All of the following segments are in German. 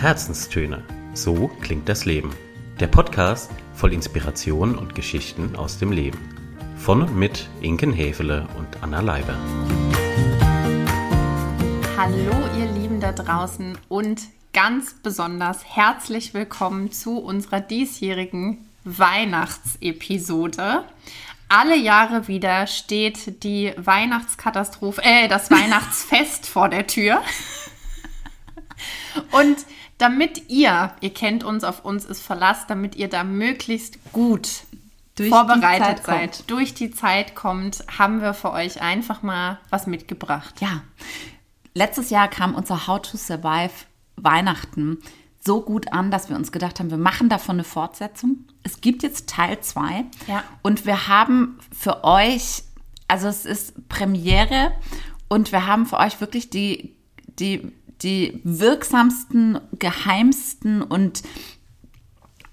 Herzenstöne. So klingt das Leben. Der Podcast voll Inspiration und Geschichten aus dem Leben. Von und mit Inken Hefele und Anna Leiber. Hallo ihr Lieben da draußen und ganz besonders herzlich willkommen zu unserer diesjährigen Weihnachtsepisode. Alle Jahre wieder steht die Weihnachtskatastrophe, äh, das Weihnachtsfest vor der Tür. Und damit ihr, ihr kennt uns, auf uns ist Verlass, damit ihr da möglichst gut durch vorbereitet seid, kommt. durch die Zeit kommt, haben wir für euch einfach mal was mitgebracht. Ja, letztes Jahr kam unser How to Survive Weihnachten so gut an, dass wir uns gedacht haben, wir machen davon eine Fortsetzung. Es gibt jetzt Teil 2 ja. und wir haben für euch, also es ist Premiere und wir haben für euch wirklich die, die, die wirksamsten, geheimsten und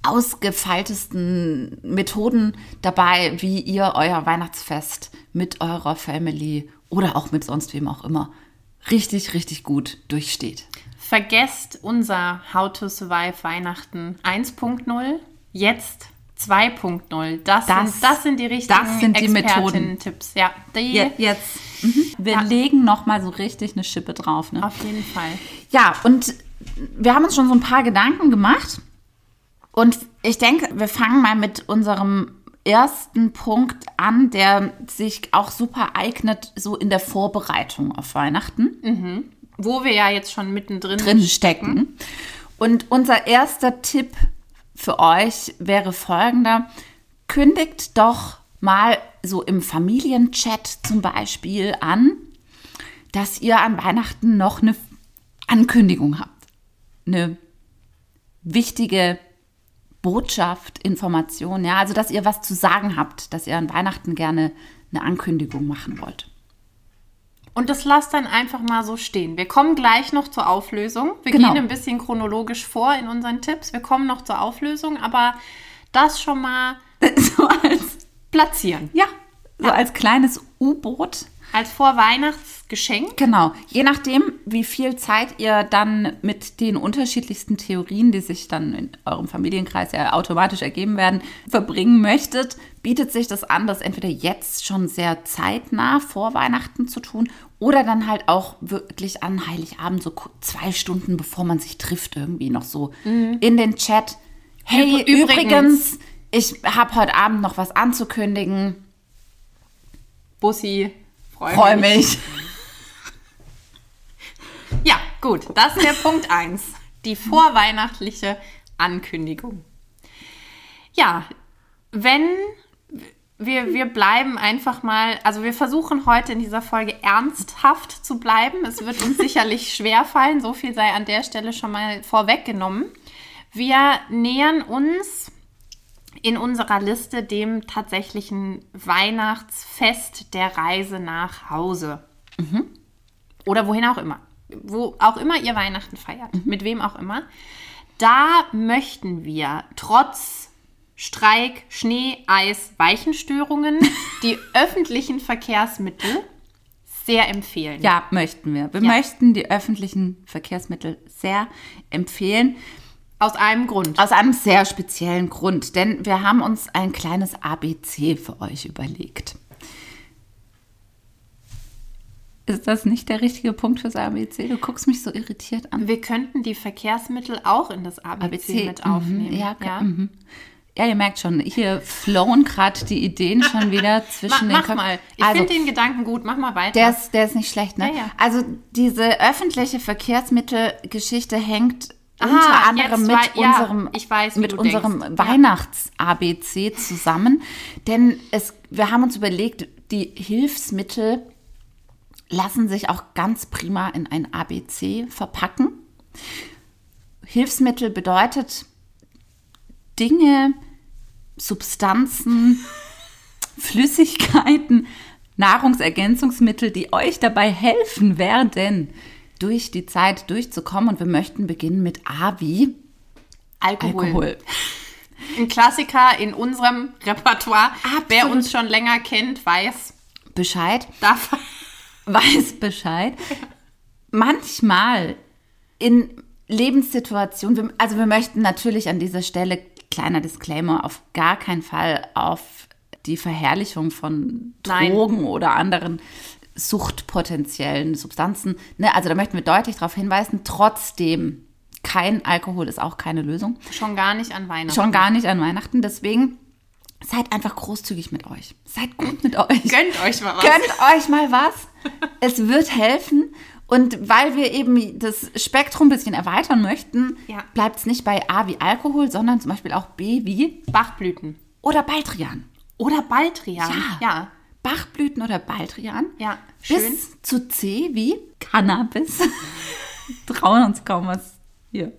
ausgefeiltesten Methoden dabei, wie ihr euer Weihnachtsfest mit eurer Family oder auch mit sonst wem auch immer richtig, richtig gut durchsteht. Vergesst unser How to Survive Weihnachten 1.0. Jetzt 2.0. Das, das, sind, das sind die richtigen das sind die Methoden. Tipps. Ja, die, jetzt. Mhm. Wir ja. legen noch mal so richtig eine Schippe drauf. Ne? Auf jeden Fall. Ja, und wir haben uns schon so ein paar Gedanken gemacht. Und ich denke, wir fangen mal mit unserem ersten Punkt an, der sich auch super eignet, so in der Vorbereitung auf Weihnachten. Mhm. Wo wir ja jetzt schon mittendrin drin stecken. Und unser erster Tipp für euch wäre folgender. Kündigt doch mal so im Familienchat zum Beispiel an, dass ihr an Weihnachten noch eine Ankündigung habt. Eine wichtige Botschaft, Information, ja, also dass ihr was zu sagen habt, dass ihr an Weihnachten gerne eine Ankündigung machen wollt. Und das lasst dann einfach mal so stehen. Wir kommen gleich noch zur Auflösung. Wir genau. gehen ein bisschen chronologisch vor in unseren Tipps. Wir kommen noch zur Auflösung, aber das schon mal so als platzieren. Ja, so als kleines U-Boot. Als Vorweihnachts Geschenk? Genau. Je nachdem, wie viel Zeit ihr dann mit den unterschiedlichsten Theorien, die sich dann in eurem Familienkreis ja automatisch ergeben werden, verbringen möchtet, bietet sich das an, das entweder jetzt schon sehr zeitnah vor Weihnachten zu tun oder dann halt auch wirklich an Heiligabend, so zwei Stunden bevor man sich trifft, irgendwie noch so mhm. in den Chat. Hey, übrigens, übrigens ich habe heute Abend noch was anzukündigen. Bussi, freue freu mich. mich. Ja, gut, das ist der Punkt 1. Die vorweihnachtliche Ankündigung. Ja, wenn wir, wir bleiben einfach mal, also wir versuchen heute in dieser Folge ernsthaft zu bleiben. Es wird uns sicherlich schwer fallen, so viel sei an der Stelle schon mal vorweggenommen. Wir nähern uns in unserer Liste dem tatsächlichen Weihnachtsfest der Reise nach Hause. Mhm. Oder wohin auch immer wo auch immer ihr Weihnachten feiert, mhm. mit wem auch immer, da möchten wir trotz Streik, Schnee, Eis, Weichenstörungen die öffentlichen Verkehrsmittel sehr empfehlen. Ja, möchten wir. Wir ja. möchten die öffentlichen Verkehrsmittel sehr empfehlen. Aus einem Grund. Aus einem sehr speziellen Grund, denn wir haben uns ein kleines ABC für euch überlegt. Ist das nicht der richtige Punkt fürs ABC? Du guckst mich so irritiert an. Wir könnten die Verkehrsmittel auch in das ABC, ABC mit mhm. aufnehmen. Ja, ja. Mhm. ja, ihr merkt schon, hier flowen gerade die Ideen schon wieder zwischen mach, den Köpfen. Mach mal, ich also, finde den Gedanken gut, mach mal weiter. Der ist, der ist nicht schlecht, ne? Ja, ja. Also diese öffentliche Verkehrsmittelgeschichte hängt Aha, unter anderem mit war, unserem, ja, weiß, mit unserem Weihnachts-ABC zusammen. Denn es, wir haben uns überlegt, die Hilfsmittel lassen sich auch ganz prima in ein ABC verpacken. Hilfsmittel bedeutet Dinge, Substanzen, Flüssigkeiten, Nahrungsergänzungsmittel, die euch dabei helfen werden, durch die Zeit durchzukommen. Und wir möchten beginnen mit A wie Alkohol. Alkohol. Ein Klassiker in unserem Repertoire. Absolut. Wer uns schon länger kennt, weiß Bescheid. Darf weiß Bescheid. Manchmal in Lebenssituation. Wir- Also wir möchten natürlich an dieser Stelle, kleiner Disclaimer, auf gar keinen Fall auf die Verherrlichung von Nein. Drogen oder anderen suchtpotenziellen Substanzen. Ne? Also da möchten wir deutlich darauf hinweisen. Trotzdem, kein Alkohol ist auch keine Lösung. Schon gar nicht an Weihnachten. Schon gar nicht an Weihnachten. Deswegen seid einfach großzügig mit euch. Seid gut mit euch. Gönnt euch mal was. Gönnt euch mal was. Es wird helfen. Und weil wir eben das Spektrum ein bisschen erweitern möchten, Ja. bleibt es nicht bei A wie Alkohol, sondern zum Beispiel auch B wie Bachblüten. oder Baldrian. Oder Baldrian. Ja. Ja. Bachblüten oder Baldrian. Ja, schön. Bis zu C wie Cannabis. Trauen uns kaum was hier.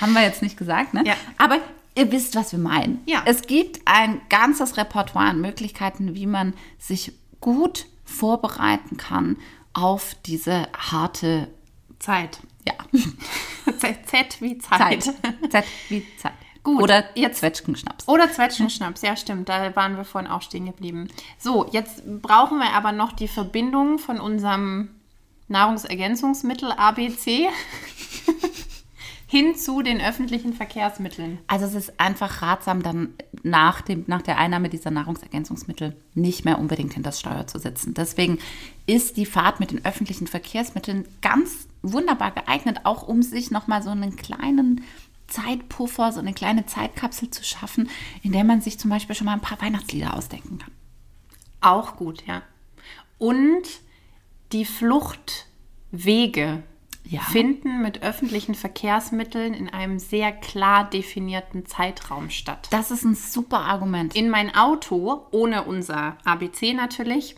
Haben wir jetzt nicht gesagt, ne? Ja. Aber ihr wisst, was wir meinen. Ja. Es gibt ein ganzes Repertoire an Möglichkeiten, wie man sich gut vorbereiten kann auf diese harte Zeit. ja, Z, Z wie Zeit. Zeit. Zeit wie Zeit. Gut, Oder jetzt- Zwetschgenschnaps. Oder Zwetschgenschnaps, ja stimmt, da waren wir vorhin auch stehen geblieben. So, jetzt brauchen wir aber noch die Verbindung von unserem Nahrungsergänzungsmittel ABC hin zu den öffentlichen Verkehrsmitteln. Also es ist einfach ratsam, dann nach, dem, nach der Einnahme dieser Nahrungsergänzungsmittel nicht mehr unbedingt hinter das Steuer zu sitzen. Deswegen ist die Fahrt mit den öffentlichen Verkehrsmitteln ganz wunderbar geeignet, auch um sich nochmal so einen kleinen Zeitpuffer, so eine kleine Zeitkapsel zu schaffen, in der man sich zum Beispiel schon mal ein paar Weihnachtslieder ausdenken kann. Auch gut, ja. Und die Fluchtwege Ja. finden mit öffentlichen Verkehrsmitteln in einem sehr klar definierten Zeitraum statt. Das ist ein super Argument. in mein Auto, ohne unser ABC natürlich,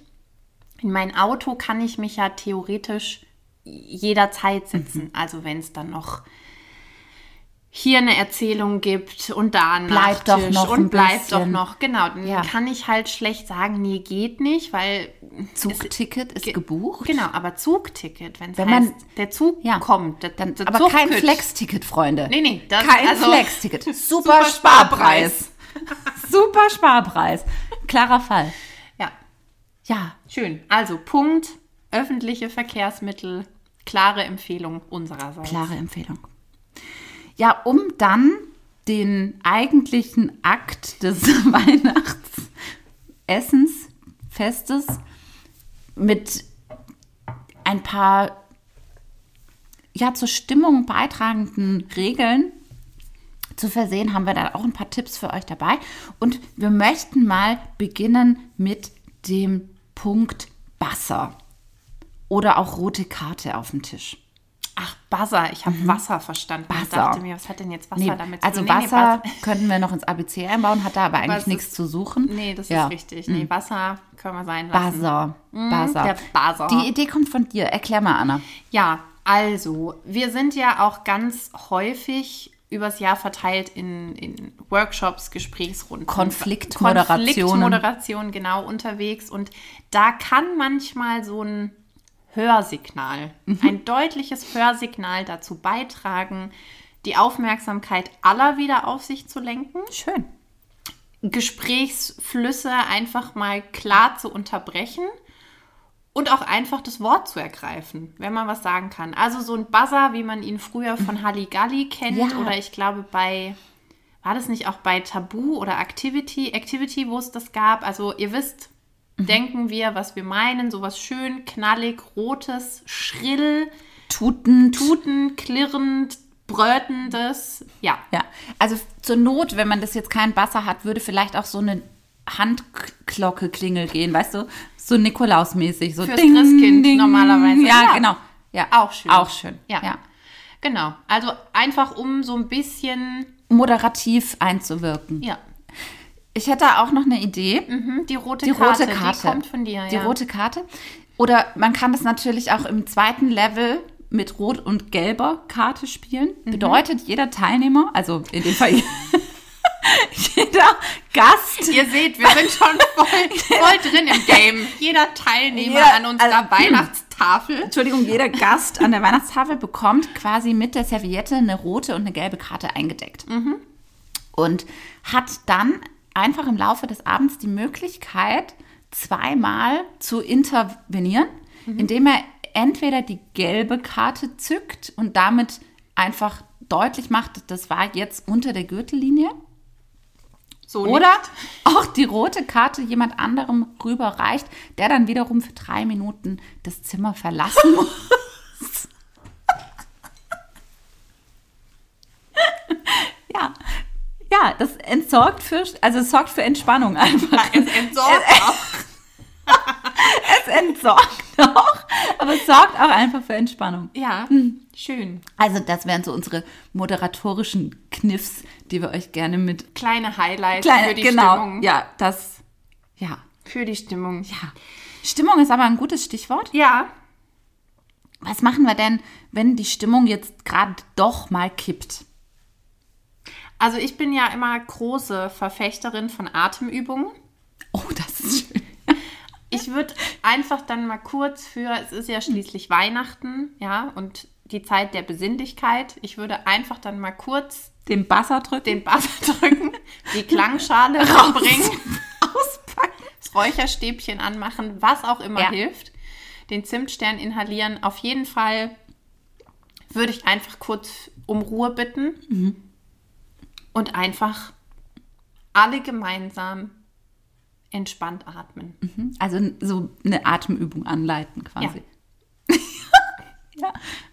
in mein Auto kann ich mich ja theoretisch jederzeit setzen. Mhm. Also wenn es dann noch hier eine Erzählung gibt und da ein Bleibt doch Nachtisch noch ein und bleibt doch bisschen. noch, genau, dann Ja. kann ich halt schlecht sagen, nee, geht nicht, weil Zugticket ist Ge- gebucht. Genau, aber Zugticket, wenn es heißt, man- der Zug Ja. kommt, der, Dann, der aber kein Zugticket. Flex-Ticket, Freunde. Nee, nee, das- kein also- Flex-Ticket. Super, Super Sparpreis. Super Sparpreis. Klarer Fall. Ja, Ja, Schön. Also Punkt, öffentliche Verkehrsmittel, klare Empfehlung unsererseits. klare Empfehlung. Ja, um dann den eigentlichen Akt des Weihnachtsessens, Festes mit ein paar ja, zur Stimmung beitragenden Regeln zu versehen, haben wir da auch ein paar Tipps für euch dabei. Und wir möchten mal beginnen mit dem Punkt Wasser oder auch rote Karte auf dem Tisch. Ach, Buzzer. Ich habe Wasser verstanden. Ich Mhm. Buzzer. dachte mir, was hat denn jetzt Wasser Nee, damit zu also tun? Nee, nee, Wasser Buzzer- könnten wir noch ins ABC einbauen, hat da aber eigentlich nichts zu suchen. Nee, das Ja. ist richtig. Nee, Wasser können wir sein lassen. Buzzer. Buzzer. der Buzzer. Die Idee kommt von dir. Erklär mal, Anna. Ja, also, wir sind ja auch ganz häufig übers Jahr verteilt in, in Workshops, Gesprächsrunden. Konfliktmoderationen. Konfliktmoderation, genau, unterwegs. Und da kann manchmal so ein Hörsignal, Mhm. ein deutliches Hörsignal dazu beitragen, die Aufmerksamkeit aller wieder auf sich zu lenken. Schön. Gesprächsflüsse einfach mal klar zu unterbrechen und auch einfach das Wort zu ergreifen, wenn man was sagen kann. Also so ein Buzzer, wie man ihn früher von Halligalli kennt Ja. oder ich glaube bei, war das nicht auch bei Tabu oder Activity, Activity, wo es das gab? Also ihr wisst, denken wir, was wir meinen, sowas schön, knallig, rotes, schrill, Tutend. tuten, klirrend, brötendes, ja. Ja, also zur Not, wenn man das jetzt kein Wasser hat, würde vielleicht auch so eine Handglocke-Klingel gehen, weißt du? So Nikolaus-mäßig. So Fürs Christkind normalerweise. Ja, Ja. genau. Ja, Auch schön. Auch schön. Ja. ja. Genau. Also einfach um so ein bisschen, Moderativ einzuwirken. ja, Ich hätte auch noch eine Idee. mhm, die rote Die Karte, rote Karte. die kommt von dir. Die ja. rote Karte. Oder man kann das natürlich auch im zweiten Level mit rot und gelber Karte spielen. Mhm. Bedeutet, jeder Teilnehmer, also in dem Fall jeder Gast, Ihr seht, wir sind schon voll, voll drin im Game. Jeder Teilnehmer Jeder- an unserer also- Weihnachtstafel. Entschuldigung, jeder Gast an der Weihnachtstafel bekommt quasi mit der Serviette eine rote und eine gelbe Karte eingedeckt. Und hat dann einfach im Laufe des Abends die Möglichkeit, zweimal zu intervenieren, indem er entweder die gelbe Karte zückt und damit einfach deutlich macht, das war jetzt unter der Gürtellinie. So Oder auch die rote Karte jemand anderem rüberreicht, der dann wiederum für drei Minuten das Zimmer verlassen muss. ja. Ja, das entsorgt für, also es sorgt für Entspannung einfach. Es entsorgt auch. Es entsorgt auch, aber es sorgt auch einfach für Entspannung. Ja, schön. Also das wären so unsere moderatorischen Kniffs, die wir euch gerne mit Kleine Highlights kleine, für die genau, Stimmung. ja, das, ja, Für die Stimmung. ja. Stimmung ist aber ein gutes Stichwort. Ja, Was machen wir denn, wenn die Stimmung jetzt gerade doch mal kippt? Also ich bin ja immer große Verfechterin von Atemübungen. Oh, das ist schön. Ich würde einfach dann mal kurz für, es ist ja schließlich Weihnachten, ja, und die Zeit der Besinnlichkeit. Ich würde einfach dann mal kurz Den Basser drücken. den Buzzer drücken, die Klangschale rausbringen, auspacken. das Räucherstäbchen anmachen, was auch immer Ja. hilft, den Zimtstern inhalieren. Auf jeden Fall würde ich einfach kurz um Ruhe bitten Mhm. Und einfach alle gemeinsam entspannt atmen. Also so eine Atemübung anleiten quasi.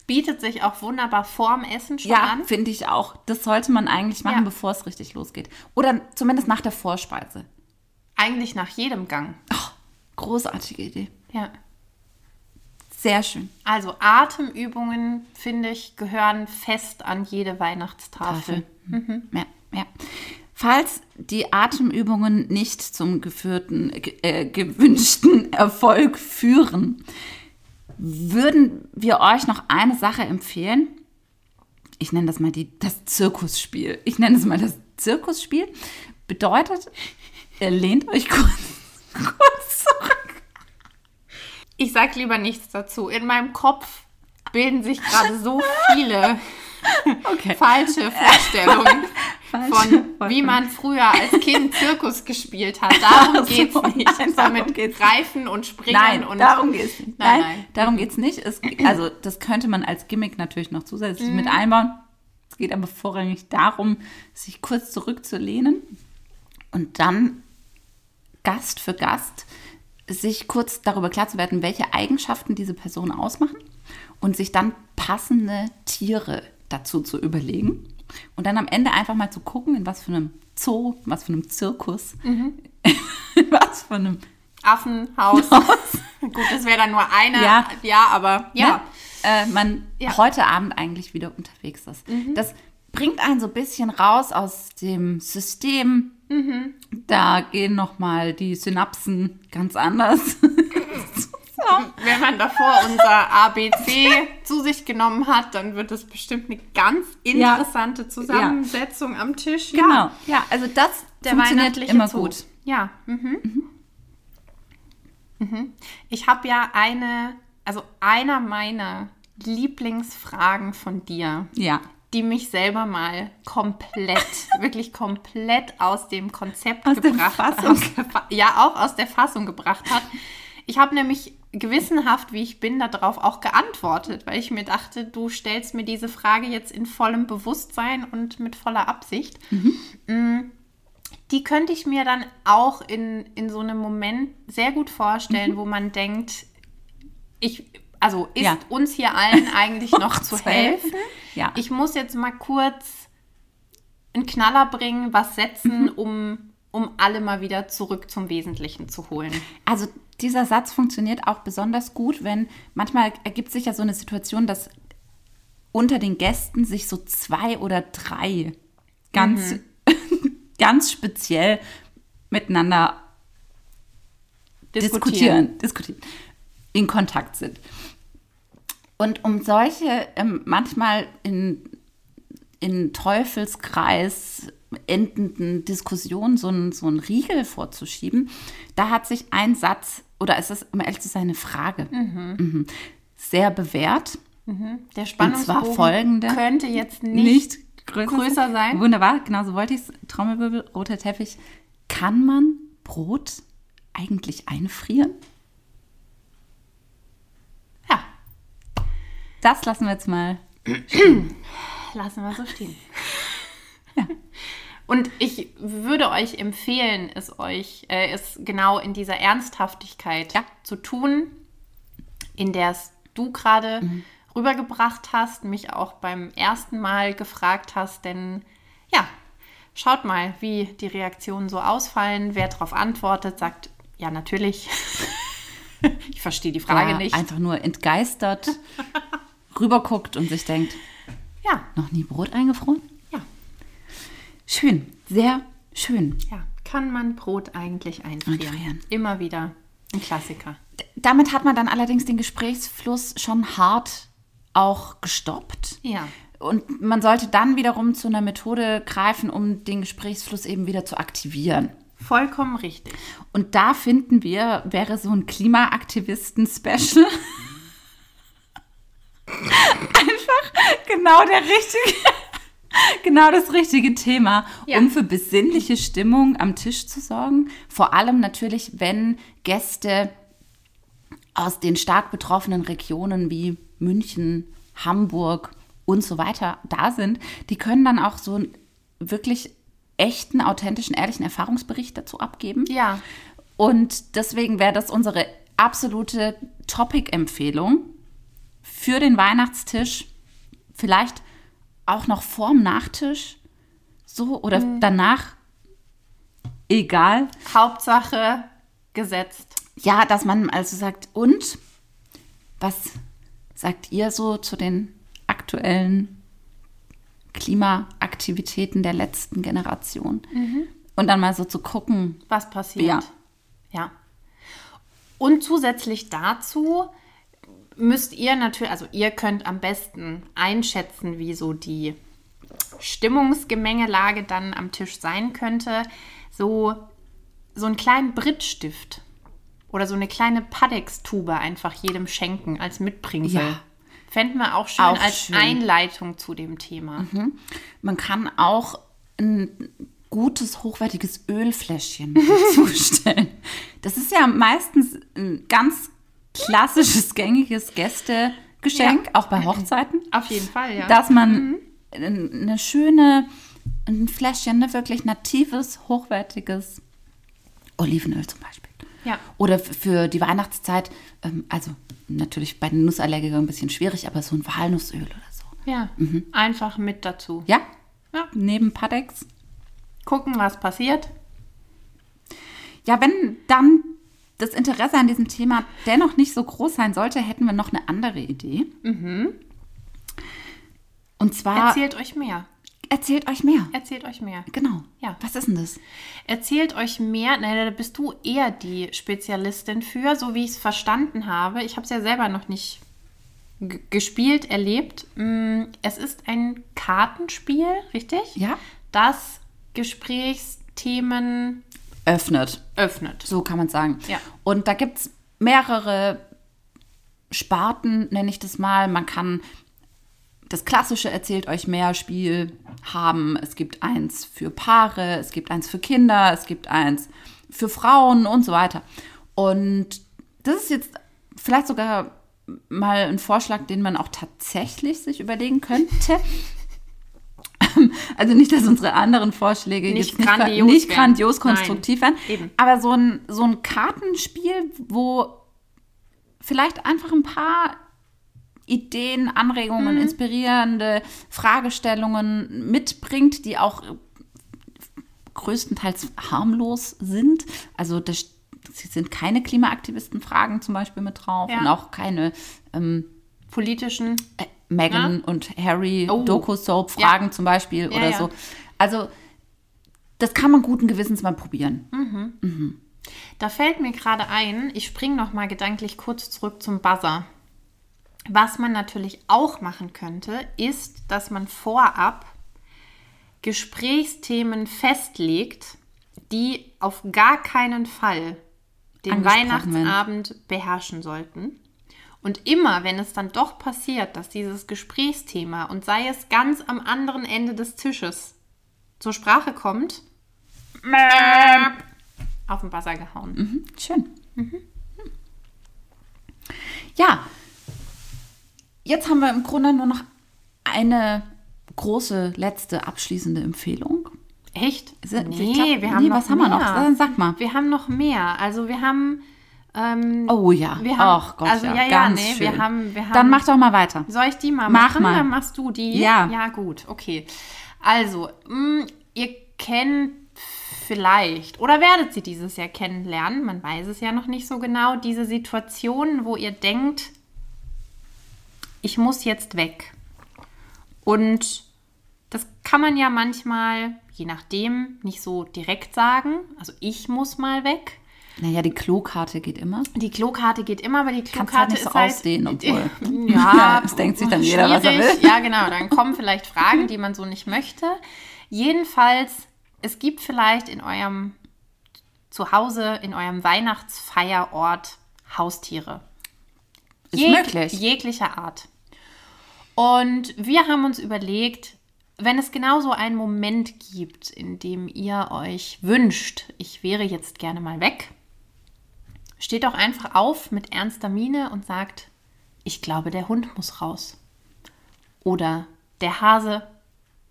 Bietet sich auch wunderbar vorm Essen schon Ja, an. finde ich auch. Das sollte man eigentlich machen, Ja. bevor es richtig losgeht. Oder zumindest nach der Vorspeise. Eigentlich nach jedem Gang. Großartige Idee. Ja. Sehr schön. Also Atemübungen, finde ich, gehören fest an jede Weihnachtstafel. Tafel. Ja, ja. Falls die Atemübungen nicht zum geführten, äh, gewünschten Erfolg führen, würden wir euch noch eine Sache empfehlen. Ich nenne das mal die, das Zirkusspiel. Ich nenne es mal das Zirkusspiel. Bedeutet, ihr lehnt euch kurz, kurz zurück. Ich sag lieber nichts dazu. In meinem Kopf bilden sich gerade so viele Okay. falsche Vorstellungen Falsche von, wie man früher als Kind Zirkus gespielt hat. Darum Ach so, geht's nicht. nein, so darum mit geht's Greifen und Springen Nein, und darum geht's nicht. Nein, Nein, darum geht's nicht. Es, also das könnte man als Gimmick natürlich noch zusätzlich Mhm. mit einbauen. Es geht aber vorrangig darum, sich kurz zurückzulehnen und dann Gast für Gast sich kurz darüber klar zu werden, welche Eigenschaften diese Person ausmachen und sich dann passende Tiere dazu zu überlegen. Und dann am Ende einfach mal zu gucken, in was für einem Zoo, was für einem Zirkus, Mhm. was für einem Affenhaus. Gut, das wäre dann nur eine. Ja. ja aber ja. ne, äh, man Ja. Mhm. heute Abend eigentlich wieder unterwegs ist. Das bringt einen so ein bisschen raus aus dem System. Mhm. Da gehen noch mal die Synapsen ganz anders. Wenn man davor unser ABC zu sich genommen hat, dann wird es bestimmt eine ganz Ja. interessante Zusammensetzung am Tisch. genau. Ja, also das der funktioniert immer Zoo. gut. Ja. Mhm. Mhm. Ich habe ja eine, also einer meiner Lieblingsfragen von dir, Ja. die mich selber mal komplett, wirklich komplett aus dem Konzept Aus gebracht Fa ja, auch aus der Fassung gebracht hat. Ich habe nämlich gewissenhaft, wie ich bin, darauf auch geantwortet, weil ich mir dachte, du stellst mir diese Frage jetzt in vollem Bewusstsein und mit voller Absicht. Mm, Die könnte ich mir dann auch in, in so einem Moment sehr gut vorstellen, wo man denkt, ich, also ist Ja. uns hier allen eigentlich noch zu helfen? Ja. Ich muss jetzt mal kurz einen Knaller bringen, was setzen, Mhm. um, um alle mal wieder zurück zum Wesentlichen zu holen. Also dieser Satz funktioniert auch besonders gut, wenn manchmal ergibt sich ja so eine Situation, dass unter den Gästen sich so zwei oder drei ganz, ganz speziell miteinander diskutieren, diskutieren, in Kontakt sind. Und um solche ähm, manchmal in, in Teufelskreis endenden Diskussionen so einen, so einen Riegel vorzuschieben, da hat sich ein Satz, oder ist es, um ehrlich zu sein, eine Frage, mhm. sehr bewährt. Der Spannungsbogen folgende. könnte jetzt nicht, größer, größer sein. Wunderbar, genau so wollte ich es. Trommelwirbel, roter Teppich. Kann man Brot eigentlich einfrieren? ja, Das lassen wir jetzt mal Lassen wir so stehen. Und ich würde euch empfehlen, es euch, äh, es genau in dieser Ernsthaftigkeit Ja. zu tun, in der es du gerade Mhm. rübergebracht hast, mich auch beim ersten Mal gefragt hast, denn ja, schaut mal, wie die Reaktionen so ausfallen, wer darauf antwortet, sagt, ja, natürlich. ich verstehe die Frage Der nicht. einfach nur entgeistert rüberguckt und sich denkt, Ja, noch nie Brot eingefroren? Schön, sehr schön. ja. Kann man Brot eigentlich einfrieren? Einfrieren. Immer wieder ein Klassiker. Damit hat man dann allerdings den Gesprächsfluss schon hart auch gestoppt. Ja. Und man sollte dann wiederum zu einer Methode greifen, um den Gesprächsfluss eben wieder zu aktivieren. Vollkommen richtig. Und da finden wir, wäre so ein Klimaaktivisten-Special einfach genau der richtige, genau das richtige Thema, Ja. um für besinnliche Stimmung am Tisch zu sorgen. Vor allem natürlich, wenn Gäste aus den stark betroffenen Regionen wie München, Hamburg und so weiter da sind, die können dann auch so einen wirklich echten, authentischen, ehrlichen Erfahrungsbericht dazu abgeben. Ja. Und deswegen wäre das unsere absolute Topic-Empfehlung für den Weihnachtstisch. Vielleicht auch noch vorm Nachtisch. So oder danach. Egal. Hauptsache gesetzt. Ja, dass man also sagt, und was sagt ihr so zu den aktuellen Klimaaktivitäten der letzten Generation? Und dann mal so zu gucken, was passiert. Ja. Ja. Und zusätzlich dazu müsst ihr natürlich, also ihr könnt am besten einschätzen, wie so die Stimmungsgemengelage dann am Tisch sein könnte. So, so einen kleinen Brittstift oder so eine kleine Padex-Tube einfach jedem schenken als Mitbringsel. Ja. Fänden wir auch schön Auch als schön. Einleitung zu dem Thema. Man kann auch ein gutes, hochwertiges Ölfläschchen zustellen. Das ist ja meistens ein ganz klassisches, gängiges Gästegeschenk, Ja. auch bei Hochzeiten, Auf jeden Fall, ja. dass man eine schöne, ein Fläschchen, ne, wirklich natives, hochwertiges Olivenöl zum Beispiel. Ja. Oder für die Weihnachtszeit, ähm, also natürlich bei den Nussallergikern ein bisschen schwierig, aber so ein Walnussöl oder so. ja. Einfach mit dazu. Ja? Ja. Neben Padex. Gucken, was passiert. Ja, wenn dann das Interesse an diesem Thema dennoch nicht so groß sein sollte, hätten wir noch eine andere Idee. Und zwar Erzählt euch mehr. erzählt euch mehr. Erzählt euch mehr. Genau. Ja. Was ist denn das? Erzählt euch mehr. Nein, da bist du eher die Spezialistin für, so wie ich es verstanden habe. Ich habe es ja selber noch nicht gespielt, erlebt. Mm, Es ist ein Kartenspiel, richtig? Ja. Das Gesprächsthemen Öffnet. öffnet. So kann man sagen. Ja. Und da gibt es mehrere Sparten, nenne ich das mal. Man kann das klassische Erzählt euch mehr Spiel haben. Es gibt eins für Paare, es gibt eins für Kinder, es gibt eins für Frauen und so weiter. Und das ist jetzt vielleicht sogar mal ein Vorschlag, den man auch tatsächlich sich überlegen könnte. Also nicht, dass unsere anderen Vorschläge Nicht jetzt nicht, grandios nicht grandios Nein, konstruktiv wären, eben. aber so ein, so ein Kartenspiel, wo vielleicht einfach ein paar Ideen, Anregungen, Mhm. inspirierende Fragestellungen mitbringt, die auch größtenteils harmlos sind. Also das es sind keine Klimaaktivisten-Fragen zum Beispiel mit drauf Ja. und auch keine ähm, Politischen. äh, Meghan und Harry Oh. Doku-Soap-Fragen Ja. zum Beispiel Ja, oder ja. so. Also das kann man guten Gewissens mal probieren. Da fällt mir gerade ein, ich springe noch mal gedanklich kurz zurück zum Buzzer. Was man natürlich auch machen könnte, ist, dass man vorab Gesprächsthemen festlegt, die auf gar keinen Fall den Weihnachtsabend beherrschen sollten. Und immer, wenn es dann doch passiert, dass dieses Gesprächsthema und sei es ganz am anderen Ende des Tisches zur Sprache kommt, auf den Buzzer gehauen. Schön. Ja, jetzt haben wir im Grunde nur noch eine große, letzte, abschließende Empfehlung. Echt? Sind- nee, glaub- wir haben nee, noch was haben wir noch? mehr. Dann sag mal. Wir haben noch mehr. Also wir haben... Ähm, Oh ja. Wir haben- Ach Gott, also ja, ja, ganz nee, schön. wir haben- wir Dann haben- mach doch mal weiter. Soll ich die mal Mach machen? mal. Dann machst du die. Ja. Ja, gut, okay. Also, mh, ihr kennt vielleicht oder werdet sie dieses Jahr kennenlernen, man weiß es ja noch nicht so genau, diese Situationen, wo ihr denkt, ich muss jetzt weg. Und das kann man ja manchmal, je nachdem, nicht so direkt sagen. Also ich muss mal weg. Naja, die Klokarte geht immer. Die Klokarte geht immer, aber die Klokarte halt nicht so ist halt, ausdehnen, obwohl. Ja, das denkt sich dann jeder, was er will. Ja, genau. Dann kommen vielleicht Fragen, die man so nicht möchte. Jedenfalls, es gibt vielleicht in eurem Zuhause, in eurem Weihnachtsfeierort Haustiere. Ist Jeg- möglich. Jeglicher Art. Und wir haben uns überlegt, wenn es genau so einen Moment gibt, in dem ihr euch wünscht, ich wäre jetzt gerne mal weg, steht doch einfach auf mit ernster Miene und sagt, ich glaube, der Hund muss raus. Oder der Hase,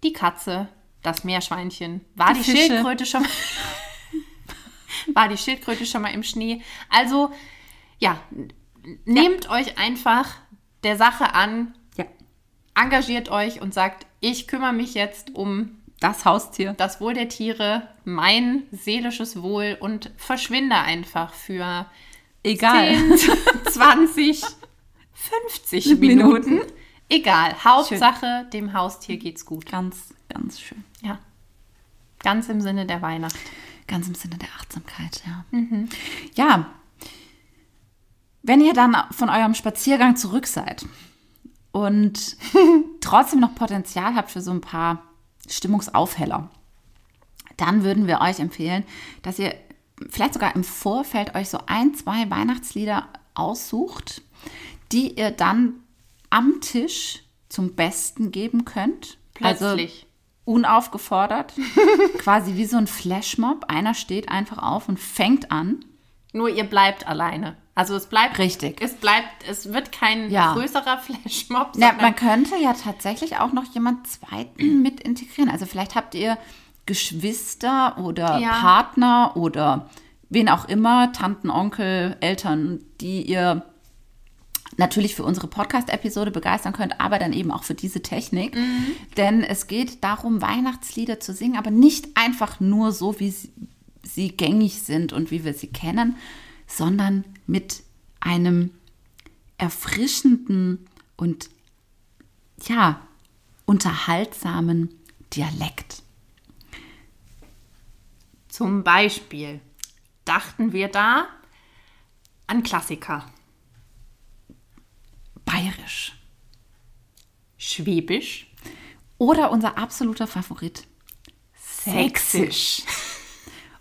die Katze, das Meerschweinchen, war Die die. Schildkröte schon mal war die Schildkröte schon mal im Schnee. Also ja, nehmt euch einfach der Sache an, Ja. engagiert euch und sagt, ich kümmere mich jetzt um Das Haustier. das Wohl der Tiere, mein seelisches Wohl und verschwinde einfach für Egal. 10, 20, 50 Minuten. Egal. Hauptsache, dem Haustier geht's gut. Ganz, ganz schön. Ja. Ganz im Sinne der Weihnacht. Ganz im Sinne der Achtsamkeit, ja. Ja. Wenn ihr dann von eurem Spaziergang zurück seid und trotzdem noch Potenzial habt für so ein paar Stimmungsaufheller, dann würden wir euch empfehlen, dass ihr vielleicht sogar im Vorfeld euch so ein, zwei Weihnachtslieder aussucht, die ihr dann am Tisch zum Besten geben könnt. Plötzlich. Also unaufgefordert, quasi wie so ein Flashmob. Einer steht einfach auf und fängt an. Nur ihr bleibt alleine. Also es bleibt Richtig. Es bleibt, es wird kein Ja. größerer Flashmob, Ja, man könnte ja tatsächlich auch noch jemand zweiten mit integrieren. Also vielleicht habt ihr Geschwister oder Ja. Partner oder wen auch immer, Tanten, Onkel, Eltern, die ihr natürlich für unsere Podcast-Episode begeistern könnt, aber dann eben auch für diese Technik. Denn es geht darum, Weihnachtslieder zu singen, aber nicht einfach nur so, wie sie, gängig sind und wie wir sie kennen, sondern mit einem erfrischenden und ja, unterhaltsamen Dialekt. zum Beispiel dachten wir da an Klassiker. Bayerisch. Schwäbisch. Oder unser absoluter Favorit. Sächsisch.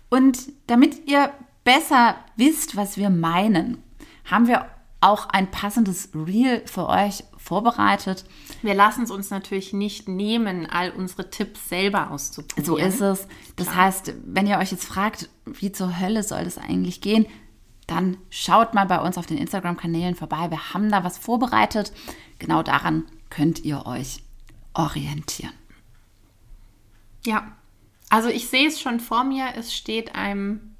Und damit ihr besser wisst, was wir meinen, haben wir auch ein passendes Reel für euch vorbereitet. Wir lassen es uns natürlich nicht nehmen, all unsere Tipps selber auszuprobieren. So ist es. Das heißt, wenn ihr euch jetzt fragt, wie zur Hölle soll das eigentlich gehen, dann schaut mal bei uns auf den Instagram-Kanälen vorbei. Wir haben da was vorbereitet. Genau daran könnt ihr euch orientieren. Ja. Also ich sehe es schon vor mir. Es steht einem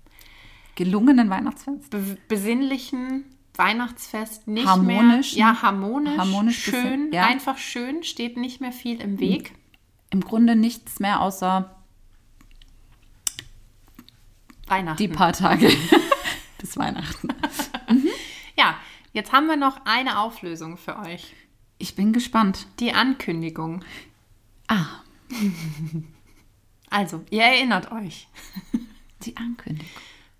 Gelungenen Weihnachtsfest. be besinnlichen Weihnachtsfest nicht Harmonisch. mehr. Ja, harmonisch. Harmonisch schön. bisschen, ja. Einfach schön. Steht nicht mehr viel im Weg. Im Grunde nichts mehr außer Weihnachten. die paar Tage bis Weihnachten. ja, jetzt haben wir noch eine Auflösung für euch. Ich bin gespannt. Die Ankündigung. Ah, Also, ihr erinnert euch. die Ankündigung.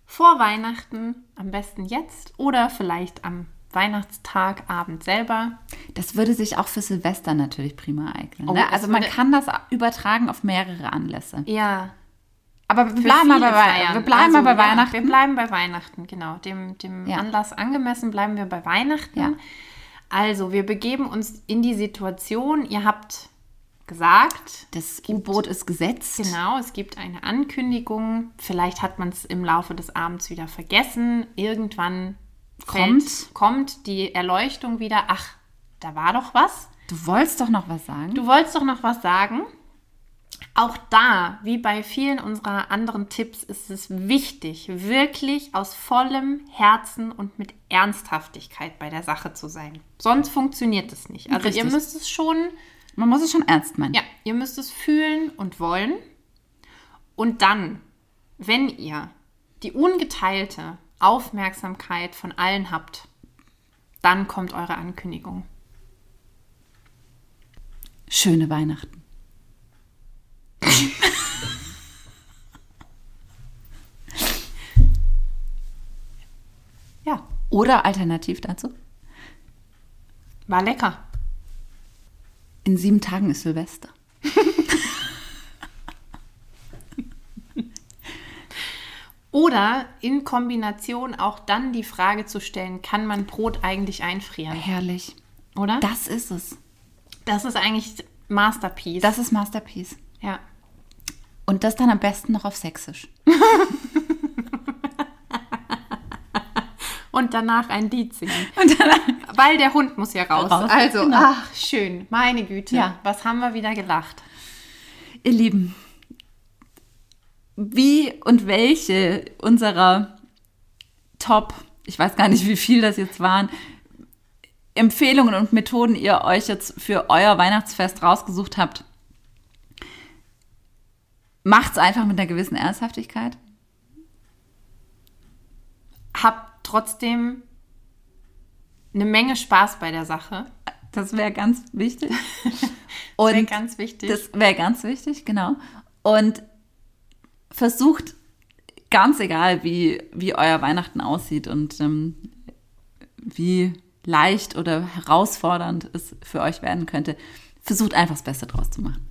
Vor Weihnachten, am besten jetzt oder vielleicht am Weihnachtstagabend selber. Das würde sich auch für Silvester natürlich prima eignen. Oh, ne? Also man kann das übertragen auf mehrere Anlässe. Ja. Aber wir bleiben, mal viele bei, wir bleiben Also, bei ja, Weihnachten. Wir bleiben bei Weihnachten, genau. Dem, dem Ja. Anlass angemessen bleiben wir bei Weihnachten. Ja. Also, wir begeben uns in die Situation, ihr habt gesagt, Das U-Boot ist gesetzt. Genau, es gibt eine Ankündigung. Vielleicht hat man es im Laufe des Abends wieder vergessen. Irgendwann Kommt. fällt, kommt die Erleuchtung wieder. Ach, da war doch was. Du wolltest doch noch was sagen? Du wolltest doch noch was sagen. Auch da, wie bei vielen unserer anderen Tipps, ist es wichtig, wirklich aus vollem Herzen und mit Ernsthaftigkeit bei der Sache zu sein. Sonst funktioniert es nicht. Also Richtig. ihr müsst es schon, Man muss es schon ernst meinen. ja, ihr müsst es fühlen und wollen. Und dann, wenn ihr die ungeteilte Aufmerksamkeit von allen habt, dann kommt eure Ankündigung. Schöne Weihnachten. Ja, Oder alternativ dazu, war lecker. In sieben Tagen ist Silvester. Oder in Kombination auch dann die Frage zu stellen, kann man Brot eigentlich einfrieren? Herrlich. Oder? Das ist es. Das ist eigentlich Masterpiece. Das ist Masterpiece. ja. Und das dann am besten noch auf Sächsisch. Und danach ein Lied singen. Weil der Hund muss ja raus. Raus, Also, genau. ach, schön. Meine Güte. Ja. Was haben wir wieder gelacht? Ihr Lieben, wie und welche unserer Top, ich weiß gar nicht, wie viel das jetzt waren, Empfehlungen und Methoden ihr euch jetzt für euer Weihnachtsfest rausgesucht habt, macht's einfach mit einer gewissen Ernsthaftigkeit. Trotzdem eine Menge Spaß bei der Sache. Das wäre ganz wichtig. Und Und ganz wichtig. Das wäre ganz wichtig, genau. Und versucht, ganz egal, wie, wie euer Weihnachten aussieht und ähm, wie leicht oder herausfordernd es für euch werden könnte, versucht einfach das Beste draus zu machen.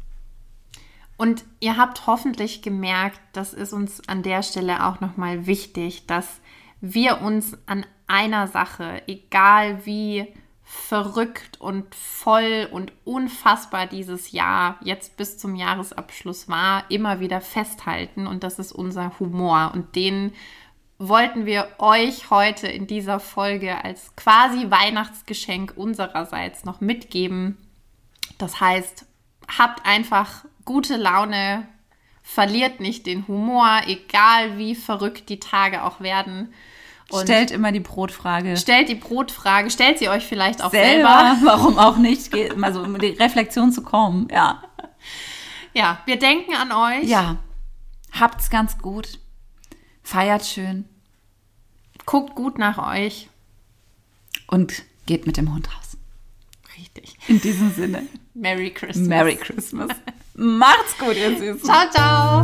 Und ihr habt hoffentlich gemerkt, das ist uns an der Stelle auch nochmal wichtig, dass wir uns an einer Sache, egal wie verrückt und voll und unfassbar dieses Jahr jetzt bis zum Jahresabschluss war, immer wieder festhalten. Und das ist unser Humor. Und den wollten wir euch heute in dieser Folge als quasi Weihnachtsgeschenk unsererseits noch mitgeben. Das heißt, habt einfach gute Laune, verliert nicht den Humor, egal wie verrückt die Tage auch werden. Und Stellt immer die Brotfrage stellt die Brotfrage, stellt sie euch vielleicht auch selber, selber. warum auch nicht, also um die Reflexion zu kommen. Ja, Ja, wir denken an euch. ja, habt's ganz gut, feiert schön Guckt gut nach euch. und geht mit dem Hund raus. Richtig. In diesem Sinne, Merry Christmas. Merry Christmas. Macht's gut, ihr Süßen. Ciao, ciao.